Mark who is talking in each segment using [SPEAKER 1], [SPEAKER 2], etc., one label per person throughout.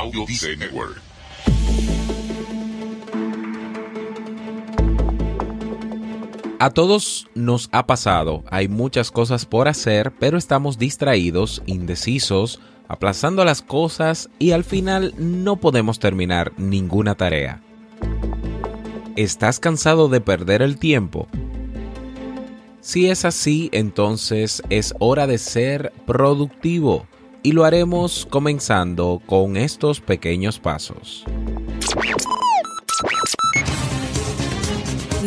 [SPEAKER 1] Audio Dice Network.
[SPEAKER 2] A todos nos ha pasado, hay muchas cosas por hacer, pero estamos distraídos, indecisos, aplazando las cosas y al final no podemos terminar ninguna tarea. ¿Estás cansado de perder el tiempo? Si es así, entonces es hora de ser productivo y lo haremos comenzando con estos pequeños pasos.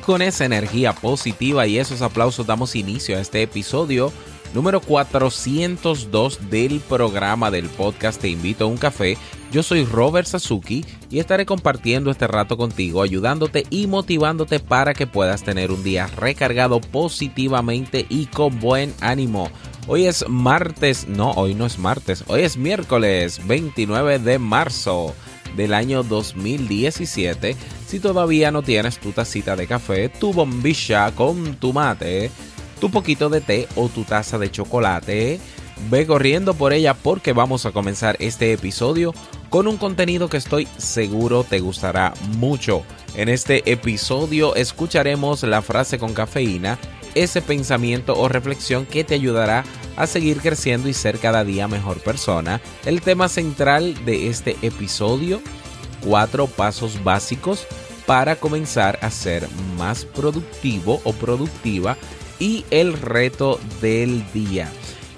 [SPEAKER 2] Con esa energía positiva y esos aplausos damos inicio a este episodio número 402 del programa del podcast Te invito a un café. Yo soy Robert Sasuki y estaré compartiendo este rato contigo, ayudándote y motivándote para que puedas tener un día recargado positivamente y con buen ánimo. Hoy es martes, no, hoy no es martes, hoy es miércoles 29 de marzo del año 2017. Si todavía no tienes tu tacita de café, tu bombilla con tu mate, tu poquito de té o tu taza de chocolate, ve corriendo por ella porque vamos a comenzar este episodio con un contenido que estoy seguro te gustará mucho. En este episodio escucharemos la frase con cafeína, ese pensamiento o reflexión que te ayudará a seguir creciendo y ser cada día mejor persona. El tema central de este episodio, cuatro pasos básicos para comenzar a ser más productivo o productiva y el reto del día.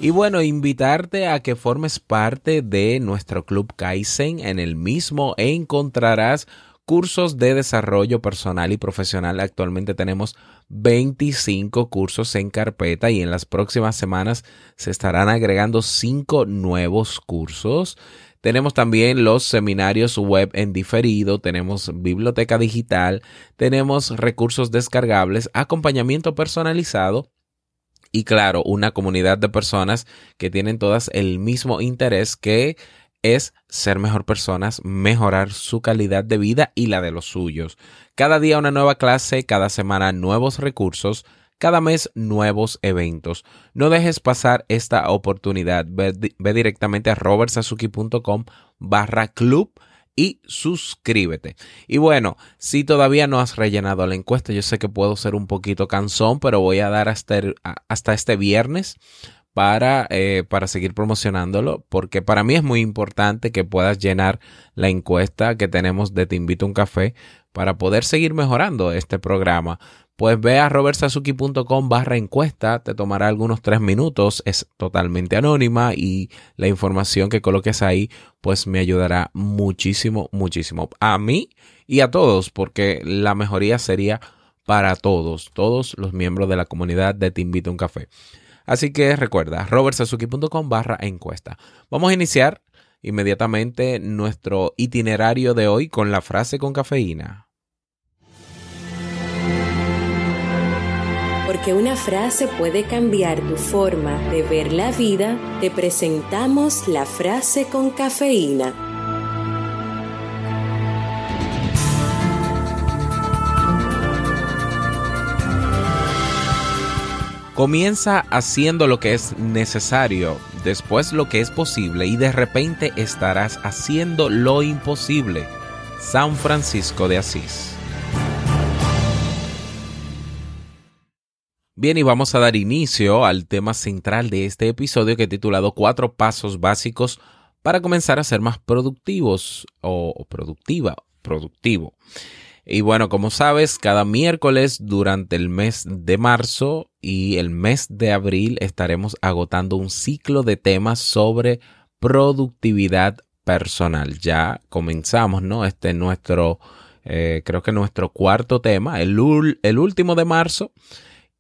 [SPEAKER 2] Y bueno, invitarte a que formes parte de nuestro club Kaizen. En el mismo encontrarás cursos de desarrollo personal y profesional. Actualmente tenemos 25 cursos en carpeta y en las próximas semanas se estarán agregando 5 nuevos cursos. Tenemos también los seminarios web en diferido, tenemos biblioteca digital, tenemos recursos descargables, acompañamiento personalizado y claro, una comunidad de personas que tienen todas el mismo interés que es ser mejor personas, mejorar su calidad de vida y la de los suyos. Cada día una nueva clase, cada semana nuevos recursos, cada mes nuevos eventos. No dejes pasar esta oportunidad. Ve, directamente a robertsazuki.com barra club y suscríbete. Y bueno, si todavía no has rellenado la encuesta, yo sé que puedo ser un poquito cansón, pero voy a dar hasta, hasta este viernes para, eh, para seguir promocionándolo, porque para mí es muy importante que puedas llenar la encuesta que tenemos de Te invito a un café para poder seguir mejorando este programa. Pues ve a robertsazuki.com barra encuesta, te tomará algunos tres minutos, es totalmente anónima y la información que coloques ahí pues me ayudará muchísimo, muchísimo a mí y a todos, porque la mejoría sería para todos, todos los miembros de la comunidad de Te invito a un café. Así que recuerda, robertsazuki.com barra encuesta. Vamos a iniciar inmediatamente nuestro itinerario de hoy con la frase con cafeína.
[SPEAKER 3] Porque una frase puede cambiar tu forma de ver la vida, te presentamos la frase con cafeína.
[SPEAKER 2] Comienza haciendo lo que es necesario, después lo que es posible y de repente estarás haciendo lo imposible. San Francisco de Asís. Bien, y vamos a dar inicio al tema central de este episodio que he titulado Cuatro pasos básicos para comenzar a ser más productivos o productiva, productivo. Y bueno, como sabes, cada miércoles durante el mes de marzo y el mes de abril estaremos agotando un ciclo de temas sobre productividad personal. Ya comenzamos, ¿no? Este es nuestro, eh, creo que nuestro cuarto tema, el, el, último de marzo.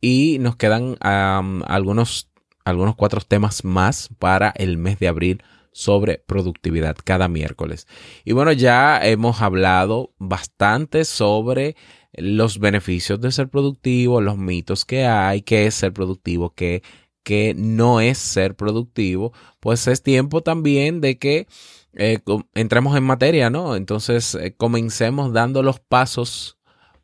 [SPEAKER 2] Y nos quedan algunos, algunos cuatro temas más para el mes de abril sobre productividad cada miércoles. Y bueno, ya hemos hablado bastante sobre los beneficios de ser productivo, los mitos que hay, qué es ser productivo, qué, qué no es ser productivo. Pues es tiempo también de que eh, entremos en materia, ¿no? Entonces eh, comencemos dando los pasos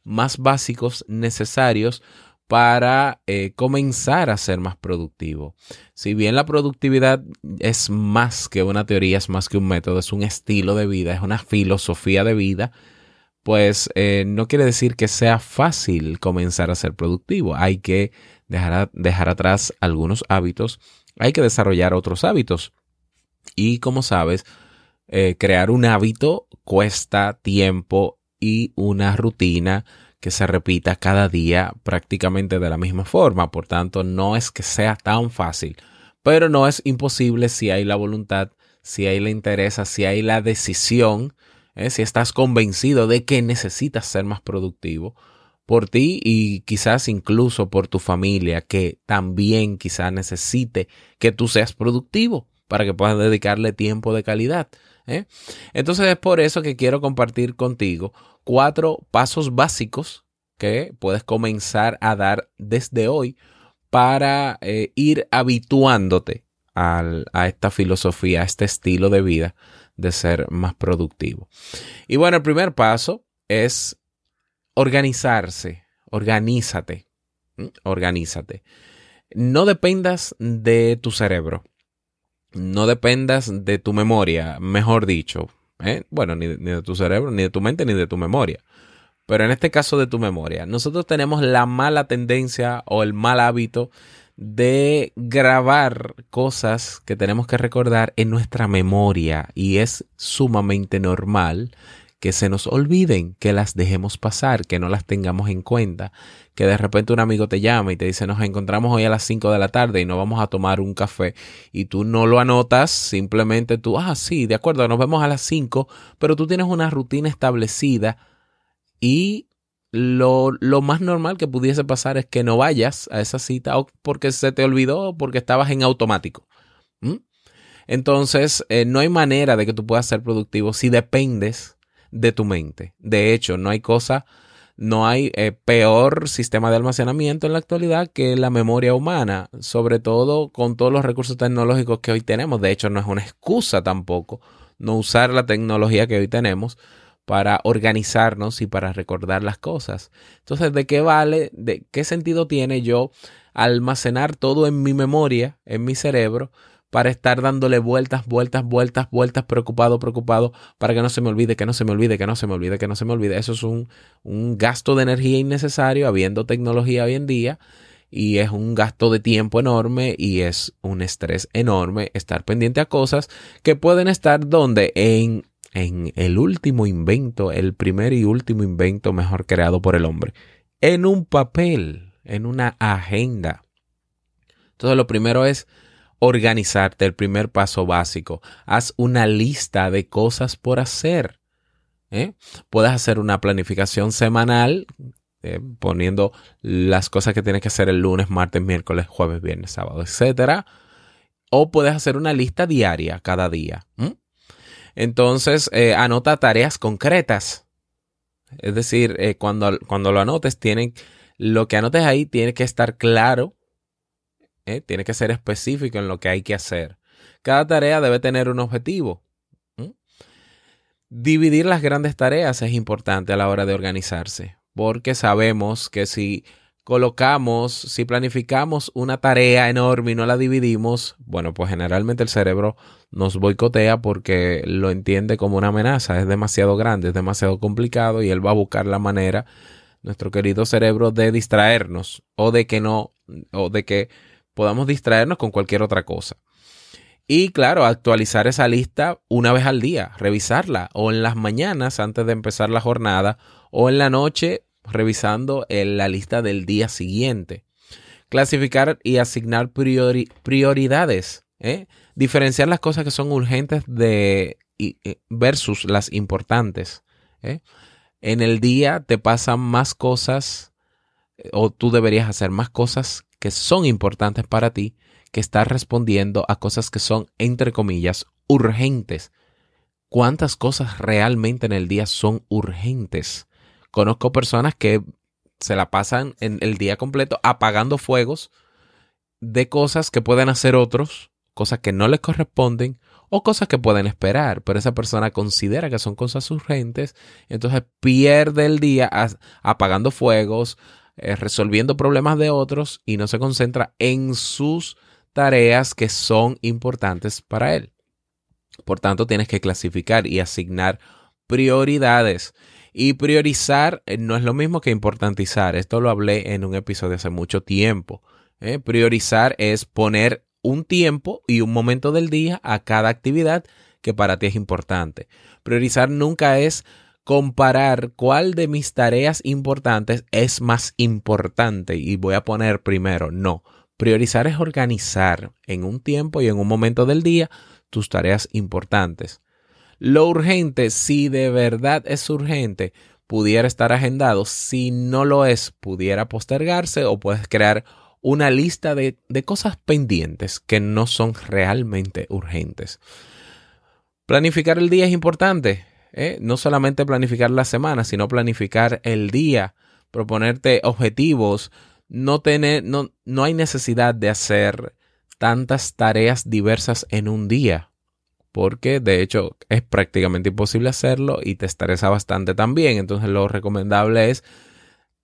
[SPEAKER 2] más básicos necesarios para eh, comenzar a ser más productivo. Si bien la productividad es más que una teoría, es más que un método, es un estilo de vida, es una filosofía de vida, pues eh, no quiere decir que sea fácil comenzar a ser productivo. Hay que dejar, dejar atrás algunos hábitos, hay que desarrollar otros hábitos. Y como sabes, eh, crear un hábito cuesta tiempo y una rutina que se repita cada día prácticamente de la misma forma. Por tanto, no es que sea tan fácil, pero no es imposible si hay la voluntad, si hay la interés, si hay la decisión, ¿eh? si estás convencido de que necesitas ser más productivo por ti y quizás incluso por tu familia que también quizás necesite que tú seas productivo para que puedas dedicarle tiempo de calidad. ¿eh? Entonces es por eso que quiero compartir contigo cuatro pasos básicos que puedes comenzar a dar desde hoy para eh, ir habituándote a esta filosofía, a este estilo de vida de ser más productivo. Y bueno, el primer paso es organizarse, organízate, organízate. No dependas de tu cerebro, no dependas de tu memoria, mejor dicho, ¿eh? Bueno, ni, ni de tu cerebro, ni de tu mente, ni de tu memoria. Pero en este caso de tu memoria, nosotros tenemos la mala tendencia o el mal hábito de grabar cosas que tenemos que recordar en nuestra memoria y es sumamente normal que se nos olviden, que las dejemos pasar, que no las tengamos en cuenta, que de repente un amigo te llama y te dice nos encontramos hoy a las 5 de la tarde y no vamos a tomar un café y tú no lo anotas, simplemente tú, ah, sí, de acuerdo, nos vemos a las 5, pero tú tienes una rutina establecida y lo, lo, más normal que pudiese pasar es que no vayas a esa cita o porque se te olvidó o porque estabas en automático. Entonces, eh, no hay manera de que tú puedas ser productivo si dependes de tu mente. De hecho, no hay cosa, no hay eh, peor sistema de almacenamiento en la actualidad que la memoria humana, sobre todo con todos los recursos tecnológicos que hoy tenemos. De hecho, no es una excusa tampoco no usar la tecnología que hoy tenemos para organizarnos y para recordar las cosas. Entonces, ¿de qué vale, de qué sentido tiene yo almacenar todo en mi memoria, en mi cerebro, para estar dándole vueltas, vueltas, vueltas, vueltas, preocupado, preocupado, para que no se me olvide, que no se me olvide, que no se me olvide, que no se me olvide. Eso es un, un gasto de energía innecesario, habiendo tecnología hoy en día, y es un gasto de tiempo enorme y es un estrés enorme estar pendiente a cosas que pueden estar donde en, en el último invento, el primer y último invento mejor creado por el hombre, en un papel, en una agenda. Entonces lo primero es organizarte, el primer paso básico. Haz una lista de cosas por hacer. ¿eh? Puedes hacer una planificación semanal ¿eh? poniendo las cosas que tienes que hacer el lunes, martes, miércoles, jueves, viernes, sábado, etc. O puedes hacer una lista diaria cada día. Entonces, eh, anota tareas concretas. Es decir, cuando, cuando lo anotes, tienen, lo que anotes ahí tiene que estar claro ¿eh? Tiene que ser específico en lo que hay que hacer. Cada tarea debe tener un objetivo. Dividir las grandes tareas es importante a la hora de organizarse, porque sabemos que si colocamos, si planificamos una tarea enorme y no la dividimos, bueno, pues generalmente el cerebro nos boicotea porque lo entiende como una amenaza, es demasiado grande, es demasiado complicado y él va a buscar la manera, nuestro querido cerebro, de distraernos o de que no, o de que podamos distraernos con cualquier otra cosa. Y claro, actualizar esa lista una vez al día, revisarla o en las mañanas antes de empezar la jornada o en la noche revisando la lista del día siguiente. Clasificar y asignar prioridades. ¿eh? Diferenciar las cosas que son urgentes de, eh, versus las importantes. ¿eh? En el día te pasan más cosas o tú deberías hacer más cosas que son importantes para ti que estar respondiendo a cosas que son, entre comillas, urgentes. ¿Cuántas cosas realmente en el día son urgentes? Conozco personas que se la pasan en el día completo apagando fuegos de cosas que pueden hacer otros, cosas que no les corresponden o cosas que pueden esperar, pero esa persona considera que son cosas urgentes, entonces pierde el día apagando fuegos, eh, resolviendo problemas de otros y no se concentra en sus tareas que son importantes para él. Por tanto, tienes que clasificar y asignar prioridades. Y priorizar eh, no es lo mismo que importantizar. Esto lo hablé en un episodio hace mucho tiempo. ¿eh? Priorizar es poner un tiempo y un momento del día a cada actividad que para ti es importante. Priorizar nunca es comparar cuál de mis tareas importantes es más importante y voy a poner primero. No, priorizar es organizar en un tiempo y en un momento del día tus tareas importantes. Lo urgente, si de verdad es urgente, pudiera estar agendado. Si no lo es, pudiera postergarse o puedes crear una lista de, de cosas pendientes que no son realmente urgentes. Planificar el día es importante. ¿Eh? no solamente planificar la semana, sino planificar el día, proponerte objetivos, no, tener, no, no hay necesidad de hacer tantas tareas diversas en un día, porque de hecho es prácticamente imposible hacerlo y te estresa bastante también. Entonces lo recomendable es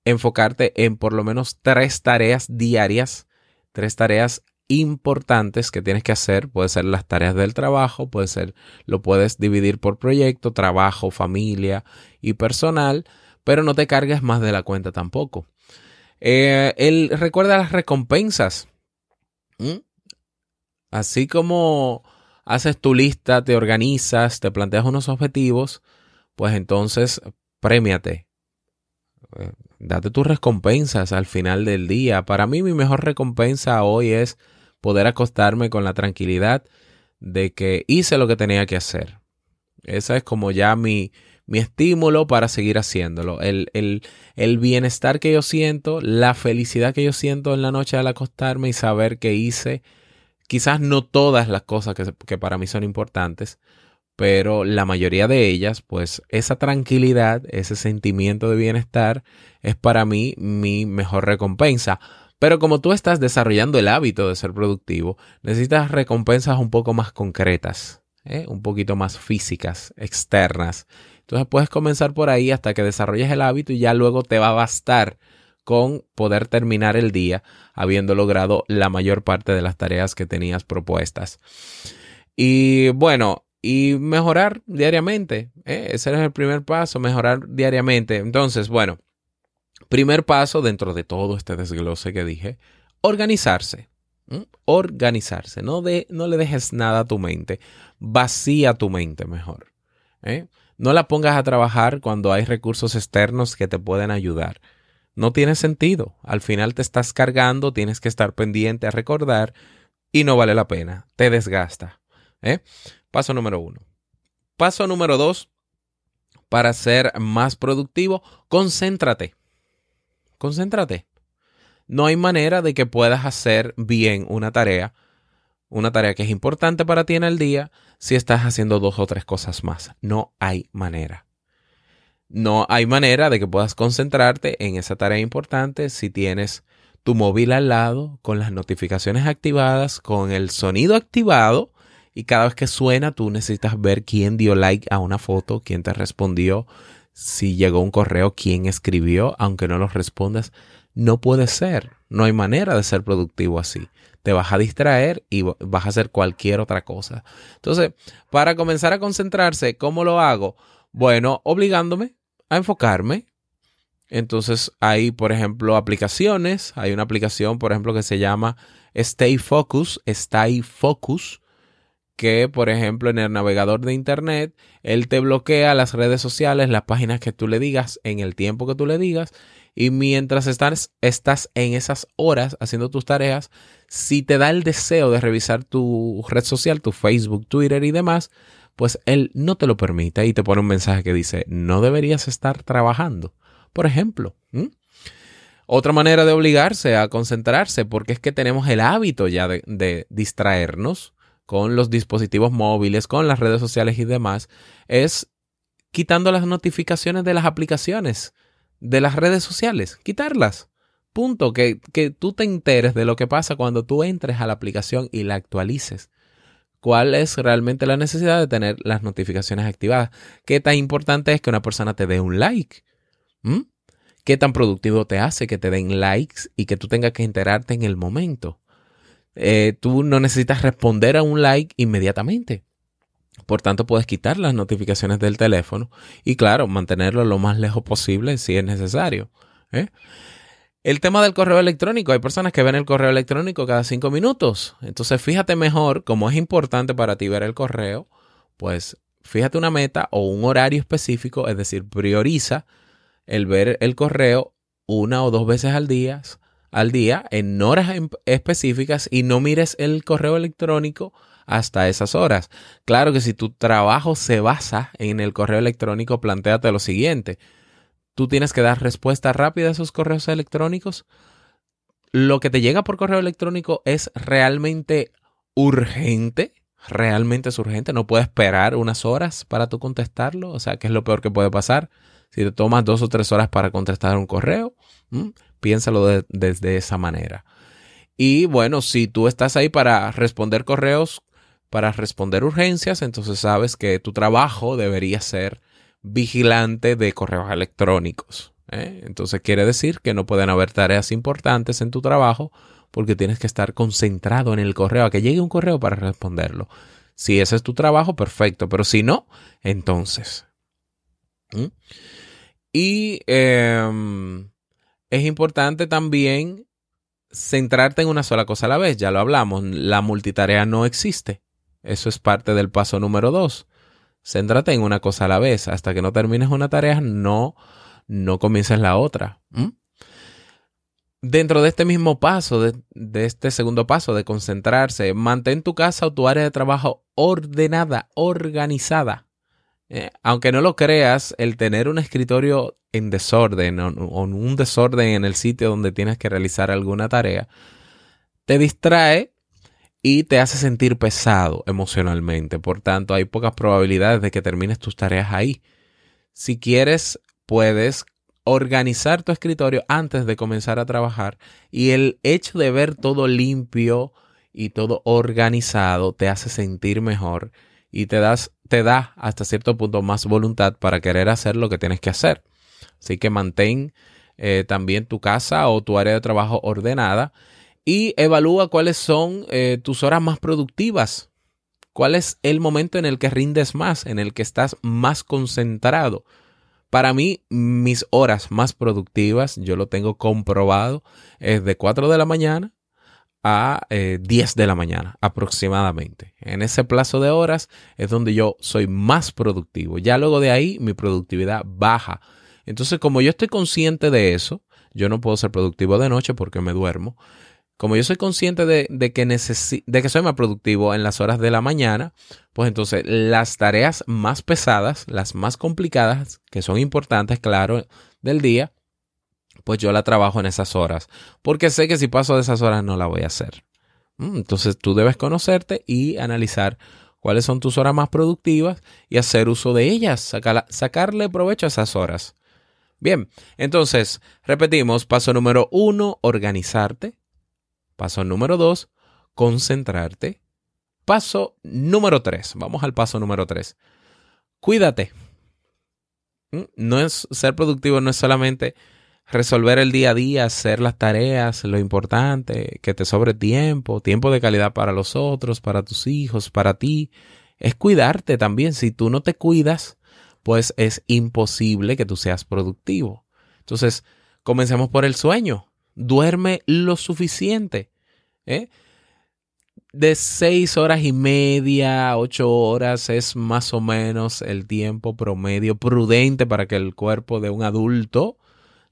[SPEAKER 2] enfocarte en por lo menos tres tareas diarias, tres tareas importantes que tienes que hacer. Puede ser las tareas del trabajo, puede ser, lo puedes dividir por proyecto, trabajo, familia y personal, pero no te cargues más de la cuenta tampoco. Eh, recuerda las recompensas. Así como haces tu lista, te organizas, te planteas unos objetivos, pues entonces premiate. Eh, date tus recompensas al final del día. Para mí mi mejor recompensa hoy es poder acostarme con la tranquilidad de que hice lo que tenía que hacer. Esa es como ya mi, mi estímulo para seguir haciéndolo. El, el, bienestar que yo siento, la felicidad que yo siento en la noche al acostarme y saber que hice quizás no todas las cosas que, que para mí son importantes, pero la mayoría de ellas, pues esa tranquilidad, ese sentimiento de bienestar es para mí mi mejor recompensa. Pero como tú estás desarrollando el hábito de ser productivo, necesitas recompensas un poco más concretas, ¿eh? un poquito más físicas, externas. Entonces puedes comenzar por ahí hasta que desarrolles el hábito y ya luego te va a bastar con poder terminar el día habiendo logrado la mayor parte de las tareas que tenías propuestas. Y bueno, y mejorar diariamente. ¿eh? Ese es el primer paso, mejorar diariamente. Entonces, bueno, Primer paso dentro de todo este desglose que dije, organizarse. Organizarse. No, de, no le dejes nada a tu mente. Vacía tu mente mejor. ¿eh? No la pongas a trabajar cuando hay recursos externos que te pueden ayudar. No tiene sentido. Al final te estás cargando, tienes que estar pendiente a recordar y no vale la pena. Te desgasta. ¿eh? Paso número uno. Paso número dos. Para ser más productivo, concéntrate. Concéntrate. No hay manera de que puedas hacer bien una tarea, una tarea que es importante para ti en el día, si estás haciendo dos o tres cosas más. No hay manera. No hay manera de que puedas concentrarte en esa tarea importante si tienes tu móvil al lado, con las notificaciones activadas, con el sonido activado y cada vez que suena tú necesitas ver quién dio like a una foto, quién te respondió, si llegó un correo, quién escribió, aunque no lo respondas. No puede ser. No hay manera de ser productivo así. Te vas a distraer y vas a hacer cualquier otra cosa. Entonces, para comenzar a concentrarse, ¿cómo lo hago? Bueno, obligándome a enfocarme. Entonces, hay, por ejemplo, aplicaciones. Hay una aplicación, por ejemplo, que se llama Stay Focus, Stay Focus, que, por ejemplo, en el navegador de Internet, él te bloquea las redes sociales, las páginas que tú le digas en el tiempo que tú le digas. Y mientras estás, estás en esas horas haciendo tus tareas, si te da el deseo de revisar tu red social, tu Facebook, Twitter y demás, pues él no te lo permite y te pone un mensaje que dice, no deberías estar trabajando. Por ejemplo, otra manera de obligarse a concentrarse, porque es que tenemos el hábito ya de distraernos con los dispositivos móviles, con las redes sociales y demás, es quitando las notificaciones de las aplicaciones, de las redes sociales, quitarlas. Punto, que, que tú te enteres de lo que pasa cuando tú entres a la aplicación y la actualices. ¿Cuál es realmente la necesidad de tener las notificaciones activadas? ¿Qué tan importante es que una persona te dé un like? ¿Mm? ¿Qué tan productivo te hace que te den likes y que tú tengas que enterarte en el momento? Eh, tú no necesitas responder a un like inmediatamente. Por tanto, puedes quitar las notificaciones del teléfono y, claro, mantenerlo lo más lejos posible si es necesario. ¿eh? El tema del correo electrónico. Hay personas que ven el correo electrónico cada cinco minutos. Entonces, fíjate mejor, como es importante para ti ver el correo, pues fíjate una meta o un horario específico, es decir, prioriza el ver el correo una o dos veces al día, al día en horas específicas y no mires el correo electrónico hasta esas horas. Claro que si tu trabajo se basa en el correo electrónico, planteate lo siguiente. Tú tienes que dar respuesta rápida a esos correos electrónicos. Lo que te llega por correo electrónico es realmente urgente. Realmente es urgente. No puedes esperar unas horas para tú contestarlo. O sea, ¿qué es lo peor que puede pasar? Si te tomas dos o tres horas para contestar un correo, piénsalo desde esa manera. Y bueno, si tú estás ahí para responder correos, para responder urgencias, entonces sabes que tu trabajo debería ser vigilante de correos electrónicos. ¿eh? Entonces quiere decir que no pueden haber tareas importantes en tu trabajo porque tienes que estar concentrado en el correo, a que llegue un correo para responderlo. Si ese es tu trabajo, perfecto, pero si no, entonces. Y em, es importante también centrarte en una sola cosa a la vez. Ya lo hablamos, la multitarea no existe. Eso es parte del paso número dos. Céntrate en una cosa a la vez. Hasta que no termines una tarea, no, no comiences la otra. Dentro de este mismo paso, de, de, este segundo paso de concentrarse, mantén tu casa o tu área de trabajo ordenada, organizada. Eh, aunque no lo creas, el tener un escritorio en desorden o, un desorden en el sitio donde tienes que realizar alguna tarea, te distrae y te hace sentir pesado emocionalmente. Por tanto, hay pocas probabilidades de que termines tus tareas ahí. Si quieres, puedes organizar tu escritorio antes de comenzar a trabajar y el hecho de ver todo limpio y todo organizado te hace sentir mejor y te, das, te da hasta cierto punto más voluntad para querer hacer lo que tienes que hacer. Así que mantén eh, también tu casa o tu área de trabajo ordenada y evalúa cuáles son eh, tus horas más productivas. ¿Cuál es el momento en el que rindes más, en el que estás más concentrado? Para mí, mis horas más productivas, yo lo tengo comprobado, es de 4 de la mañana a 10 eh, de la mañana aproximadamente. En ese plazo de horas es donde yo soy más productivo. Ya luego de ahí mi productividad baja. Entonces, como yo estoy consciente de eso, yo no puedo ser productivo de noche porque me duermo. Como yo soy consciente de, que de que soy más productivo en las horas de la mañana, pues entonces las tareas más pesadas, las más complicadas, que son importantes, claro, del día, pues yo la trabajo en esas horas, porque sé que si paso de esas horas no la voy a hacer. Mm, entonces tú debes conocerte y analizar cuáles son tus horas más productivas y hacer uso de ellas, sacarle provecho a esas horas. Bien, entonces repetimos, paso número uno, organizarte. Paso número dos, concentrarte. Paso número tres, vamos al paso número tres. Cuídate. Mm, no es ser productivo, no es solamente resolver el día a día, hacer las tareas, lo importante, que te sobre tiempo, tiempo de calidad para los otros, para tus hijos, para ti. Es cuidarte también. Si tú no te cuidas, pues es imposible que tú seas productivo. Entonces, comencemos por el sueño. Duerme lo suficiente. ¿eh? de seis horas y media, ocho horas es más o menos el tiempo promedio prudente para que el cuerpo de un adulto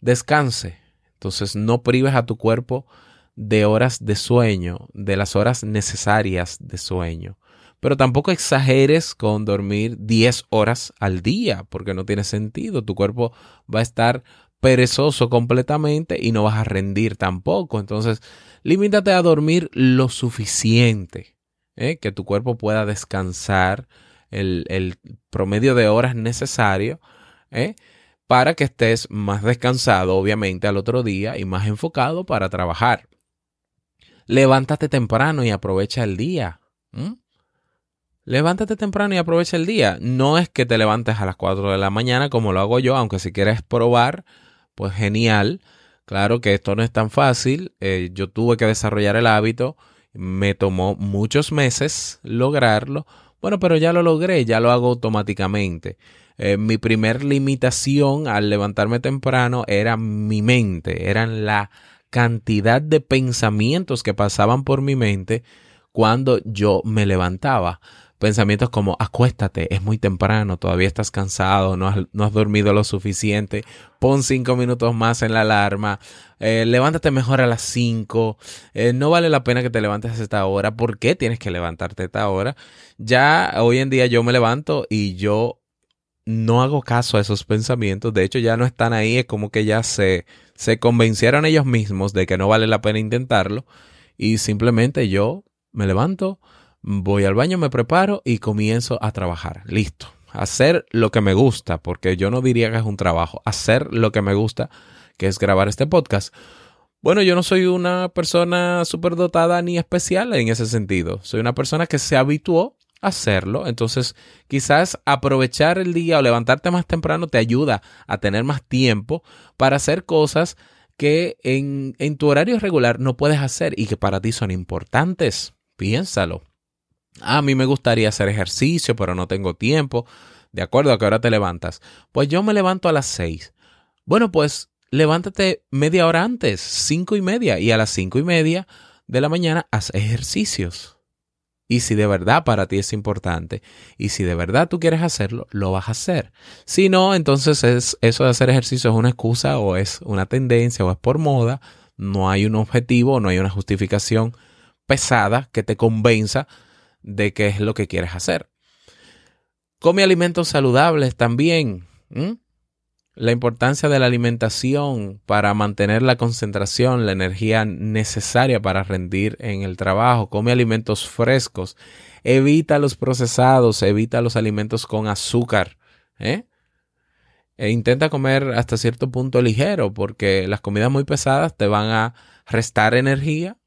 [SPEAKER 2] descanse. Entonces no prives a tu cuerpo de horas de sueño, de las horas necesarias de sueño. Pero tampoco exageres con dormir 10 horas al día, porque no tiene sentido. Tu cuerpo va a estar perezoso completamente y no vas a rendir tampoco. Entonces, limítate a dormir lo suficiente, ¿eh? que tu cuerpo pueda descansar el, promedio de horas necesario ¿eh? para que estés más descansado, obviamente, al otro día y más enfocado para trabajar. Levántate temprano y aprovecha el día. Levántate temprano y aprovecha el día. No es que te levantes a las 4 de la mañana como lo hago yo, aunque si quieres probar, pues genial. Claro que esto no es tan fácil. Eh, yo tuve que desarrollar el hábito. Me tomó muchos meses lograrlo. Bueno, pero ya lo logré, ya lo hago automáticamente. Eh, mi primer limitación al levantarme temprano era mi mente, eran la cantidad de pensamientos que pasaban por mi mente cuando yo me levantaba pensamientos como acuéstate, es muy temprano, todavía estás cansado, no has, dormido lo suficiente, pon cinco minutos más en la alarma, eh, levántate mejor a las cinco, eh, no vale la pena que te levantes a esta hora, ¿por qué tienes que levantarte a esta hora? Ya hoy en día yo me levanto y yo no hago caso a esos pensamientos, de hecho ya no están ahí, es como que ya se, se convencieron ellos mismos de que no vale la pena intentarlo y simplemente yo me levanto, voy al baño, me preparo y comienzo a trabajar. Listo. Hacer lo que me gusta, porque yo no diría que es un trabajo. Hacer lo que me gusta, que es grabar este podcast. Bueno, yo no soy una persona superdotada ni especial en ese sentido. Soy una persona que se habituó a hacerlo. Entonces, quizás aprovechar el día o levantarte más temprano te ayuda a tener más tiempo para hacer cosas que en, en tu horario regular no puedes hacer y que para ti son importantes. Piénsalo. A mí me gustaría hacer ejercicio, pero no tengo tiempo. De acuerdo a qué hora te levantas. Pues yo me levanto a las seis. Bueno, pues levántate media hora antes, cinco y media, y a las cinco y media de la mañana haz ejercicios. Y si de verdad para ti es importante y si de verdad tú quieres hacerlo, lo vas a hacer. Si no, entonces es, eso de hacer ejercicio es una excusa o es una tendencia o es por moda. No hay un objetivo, no hay una justificación pesada que te convenza de qué es lo que quieres hacer. Come alimentos saludables también. La importancia de la alimentación para mantener la concentración, la energía necesaria para rendir en el trabajo. Come alimentos frescos. Evita los procesados, evita los alimentos con azúcar. ¿eh? E intenta comer hasta cierto punto ligero, porque las comidas muy pesadas te van a restar energía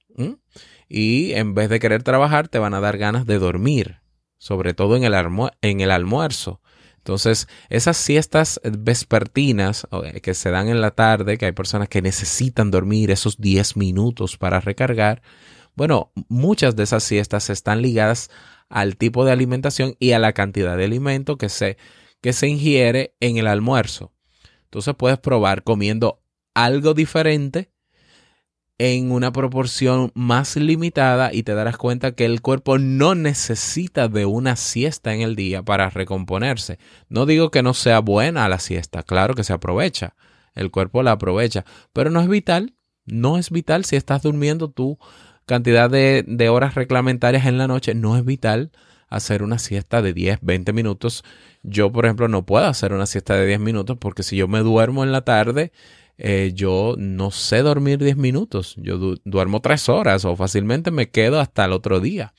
[SPEAKER 2] y en vez de querer trabajar te van a dar ganas de dormir, sobre todo en el, en el almuerzo. Entonces, esas siestas vespertinas eh, que se dan en la tarde, que hay personas que necesitan dormir esos 10 minutos para recargar, bueno, muchas de esas siestas están ligadas al tipo de alimentación y a la cantidad de alimento que se, que se ingiere en el almuerzo. Entonces puedes probar comiendo algo diferente en una proporción más limitada y te darás cuenta que el cuerpo no necesita de una siesta en el día para recomponerse. No digo que no sea buena la siesta, claro que se aprovecha, el cuerpo la aprovecha, pero no es vital, no es vital si estás durmiendo tu cantidad de, de horas reglamentarias en la noche, no es vital hacer una siesta de 10, 20 minutos. Yo, por ejemplo, no puedo hacer una siesta de 10 minutos porque si yo me duermo en la tarde, eh, yo no sé dormir 10 minutos, yo duermo 3 horas o fácilmente me quedo hasta el otro día.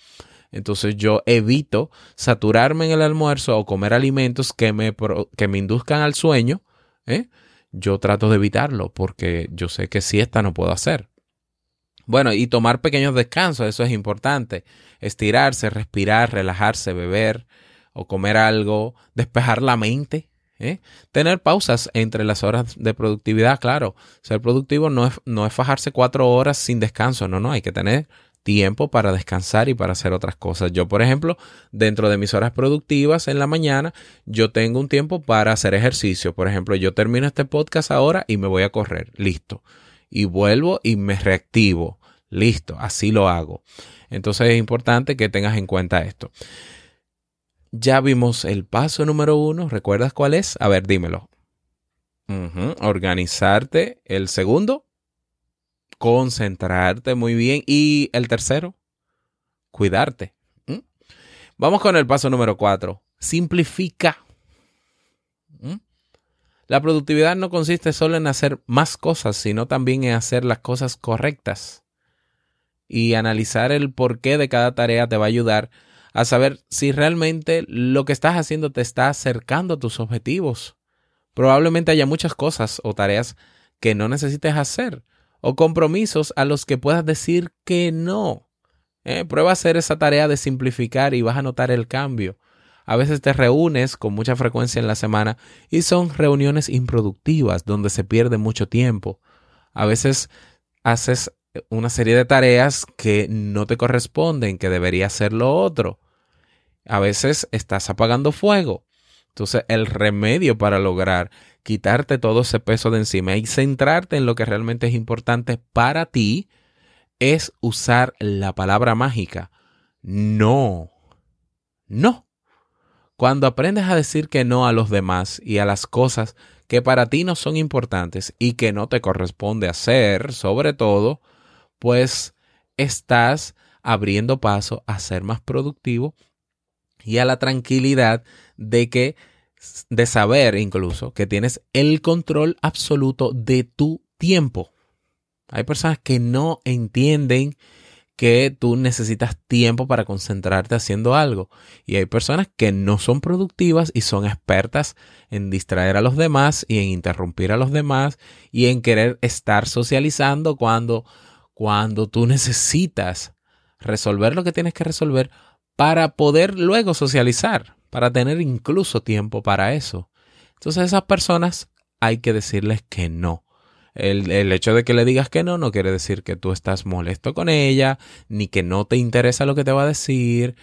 [SPEAKER 2] Entonces yo evito saturarme en el almuerzo o comer alimentos que me, que me induzcan al sueño. ¿eh? Yo trato de evitarlo porque yo sé que siesta no puedo hacer. Bueno, y tomar pequeños descansos, eso es importante. Estirarse, respirar, relajarse, beber o comer algo, despejar la mente. ¿Eh? Tener pausas entre las horas de productividad, claro. Ser productivo no es, no es fajarse cuatro horas sin descanso, no, no, hay que tener tiempo para descansar y para hacer otras cosas. Yo, por ejemplo, dentro de mis horas productivas en la mañana, yo tengo un tiempo para hacer ejercicio. Por ejemplo, yo termino este podcast ahora y me voy a correr. Listo. Y vuelvo y me reactivo. Listo, así lo hago. Entonces es importante que tengas en cuenta esto. Ya vimos el paso número uno. ¿Recuerdas cuál es? A ver, dímelo. Organizarte. El segundo, concentrarte muy bien. Y el tercero, cuidarte. ¿Mm? Vamos con el paso número cuatro. Simplifica. ¿Mm? La productividad no consiste solo en hacer más cosas, sino también en hacer las cosas correctas. Y analizar el porqué de cada tarea te va a ayudar a saber si realmente lo que estás haciendo te está acercando a tus objetivos. Probablemente haya muchas cosas o tareas que no necesites hacer o compromisos a los que puedas decir que no. Eh, prueba a hacer esa tarea de simplificar y vas a notar el cambio. A veces te reúnes con mucha frecuencia en la semana y son reuniones improductivas donde se pierde mucho tiempo. A veces haces una serie de tareas que no te corresponden, que debería ser lo otro. A veces estás apagando fuego. Entonces el remedio para lograr quitarte todo ese peso de encima y centrarte en lo que realmente es importante para ti es usar la palabra mágica. No. No. Cuando aprendes a decir que no a los demás y a las cosas que para ti no son importantes y que no te corresponde hacer, sobre todo, pues estás abriendo paso a ser más productivo y a la tranquilidad de que de saber incluso que tienes el control absoluto de tu tiempo. Hay personas que no entienden que tú necesitas tiempo para concentrarte haciendo algo. Y hay personas que no son productivas y son expertas en distraer a los demás y en interrumpir a los demás y en querer estar socializando cuando, cuando tú necesitas resolver lo que tienes que resolver para poder luego socializar, para tener incluso tiempo para eso. Entonces esas personas hay que decirles que no. El, hecho de que le digas que no no quiere decir que tú estás molesto con ella, ni que no te interesa lo que te va a decir.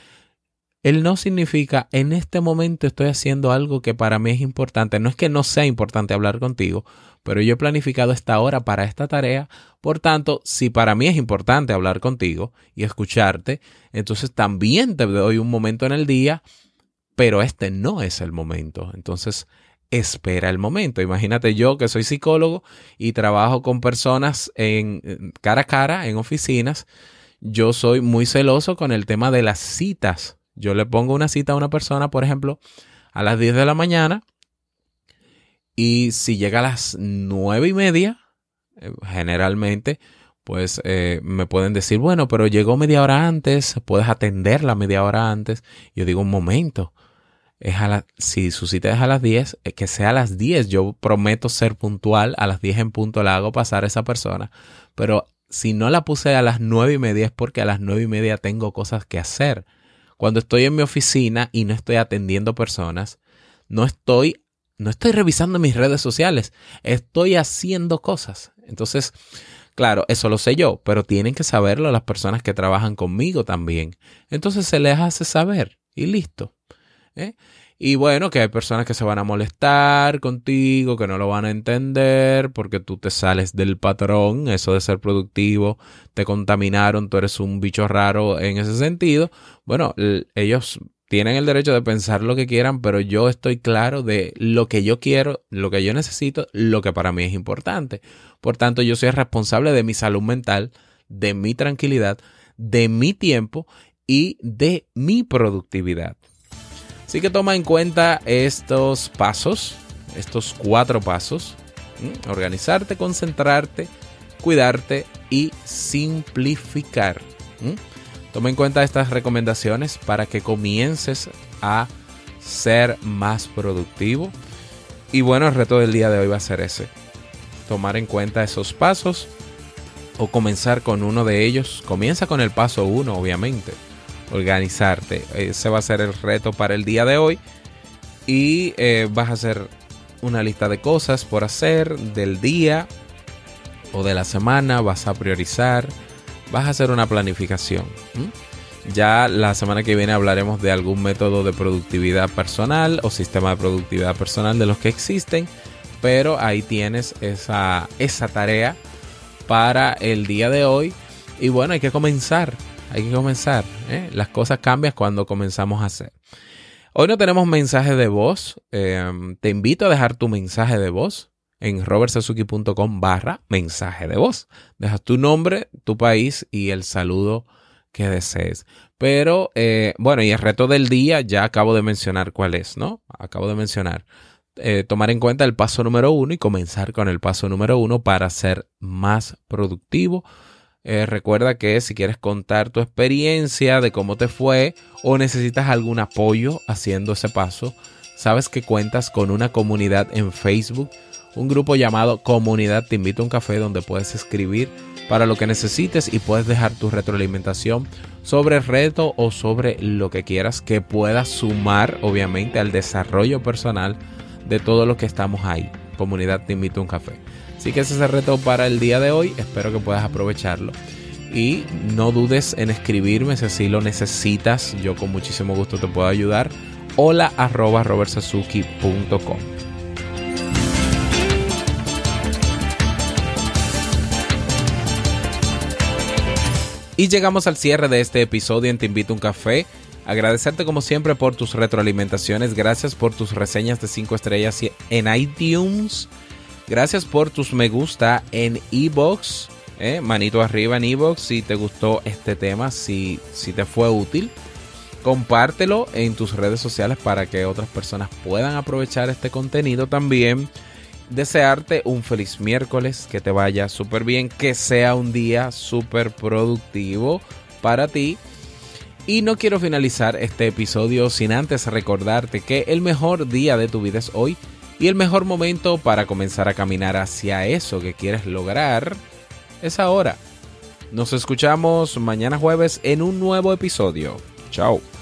[SPEAKER 2] El no significa en este momento estoy haciendo algo que para mí es importante. No es que no sea importante hablar contigo, pero yo he planificado esta hora para esta tarea. Por tanto, si para mí es importante hablar contigo y escucharte, entonces también te doy un momento en el día, pero este no es el momento. Entonces, espera el momento. Imagínate yo que soy psicólogo y trabajo con personas en cara a cara, en oficinas. Yo soy muy celoso con el tema de las citas. Yo le pongo una cita a una persona, por ejemplo, a las 10 de la mañana y si llega a las nueve y media, eh, generalmente, pues eh, me pueden decir, bueno, pero llegó media hora antes, puedes atenderla media hora antes. Yo digo, un momento, es a si su cita es a las 10, eh, que sea a las 10. Yo prometo ser puntual, a las 10 en punto la hago pasar a esa persona. Pero si no la puse a las 9 y media es porque a las 9 y media tengo cosas que hacer. Cuando estoy en mi oficina y no estoy atendiendo personas, no estoy, no estoy revisando mis redes sociales, estoy haciendo cosas. Entonces, Claro, eso lo sé yo, pero tienen que saberlo las personas que trabajan conmigo también. Entonces se les hace saber y listo. ¿eh? Y bueno, que hay personas que se van a molestar contigo, que no lo van a entender porque tú te sales del patrón, eso de ser productivo, te contaminaron, tú eres un bicho raro en ese sentido. Bueno, ellos tienen el derecho de pensar lo que quieran, pero yo estoy claro de lo que yo quiero, lo que yo necesito, lo que para mí es importante. Por tanto, yo soy responsable de mi salud mental, de mi tranquilidad, de mi tiempo y de mi productividad. Así que toma en cuenta estos pasos, estos cuatro pasos. Organizarte, concentrarte, cuidarte y simplificar. Toma en cuenta estas recomendaciones para que comiences a ser más productivo. Y bueno, el reto del día de hoy va a ser ese. Tomar en cuenta esos pasos o comenzar con uno de ellos. Comienza con el paso uno, obviamente organizarte. Ese va a ser el reto para el día de hoy. Y eh, vas a hacer una lista de cosas por hacer del día o de la semana. Vas a priorizar. Vas a hacer una planificación. Ya la semana que viene hablaremos de algún método de productividad personal o sistema de productividad personal de los que existen. Pero ahí tienes esa, esa tarea para el día de hoy Y bueno, hay que comenzar, hay que comenzar. ¿eh? Las cosas cambian cuando comenzamos a hacer. Hoy no tenemos mensaje de voz. Em, te invito a dejar tu mensaje de voz en robertsazuki.com barra mensaje de voz. Dejas tu nombre, tu país y el saludo que desees. Pero eh, bueno, y el reto del día ya acabo de mencionar cuál es, ¿no? Acabo de mencionar. Eh, tomar en cuenta el paso número uno y comenzar con el paso número uno para ser más productivo. Eh, recuerda que si quieres contar tu experiencia de cómo te fue o necesitas algún apoyo haciendo ese paso, sabes que cuentas con una comunidad en Facebook, un grupo llamado Comunidad Te Invito a un Café donde puedes escribir para lo que necesites y puedes dejar tu retroalimentación sobre el reto o sobre lo que quieras que pueda sumar obviamente al desarrollo personal de todo lo que estamos ahí. Comunidad Te Invito a un Café. Así que ese es el reto para el día de hoy. Espero que puedas aprovecharlo. Y no dudes en escribirme si así lo necesitas. Yo con muchísimo gusto te puedo ayudar. Hola arroba robertsazuki.com. Y llegamos al cierre de este episodio en Te Invito a un Café. Agradecerte como siempre por tus retroalimentaciones. Gracias por tus reseñas de 5 estrellas en iTunes. Gracias por tus me gusta en Ebox. Eh, manito arriba en Ebox si te gustó este tema, si, si te fue útil. Compártelo en tus redes sociales para que otras personas puedan aprovechar este contenido también. Desearte un feliz miércoles, que te vaya súper bien, que sea un día súper productivo para ti y no quiero finalizar este episodio sin antes recordarte que el mejor día de tu vida es hoy y el mejor momento para comenzar a caminar hacia eso que quieres lograr es ahora. Nos escuchamos mañana jueves en un nuevo episodio. Chao.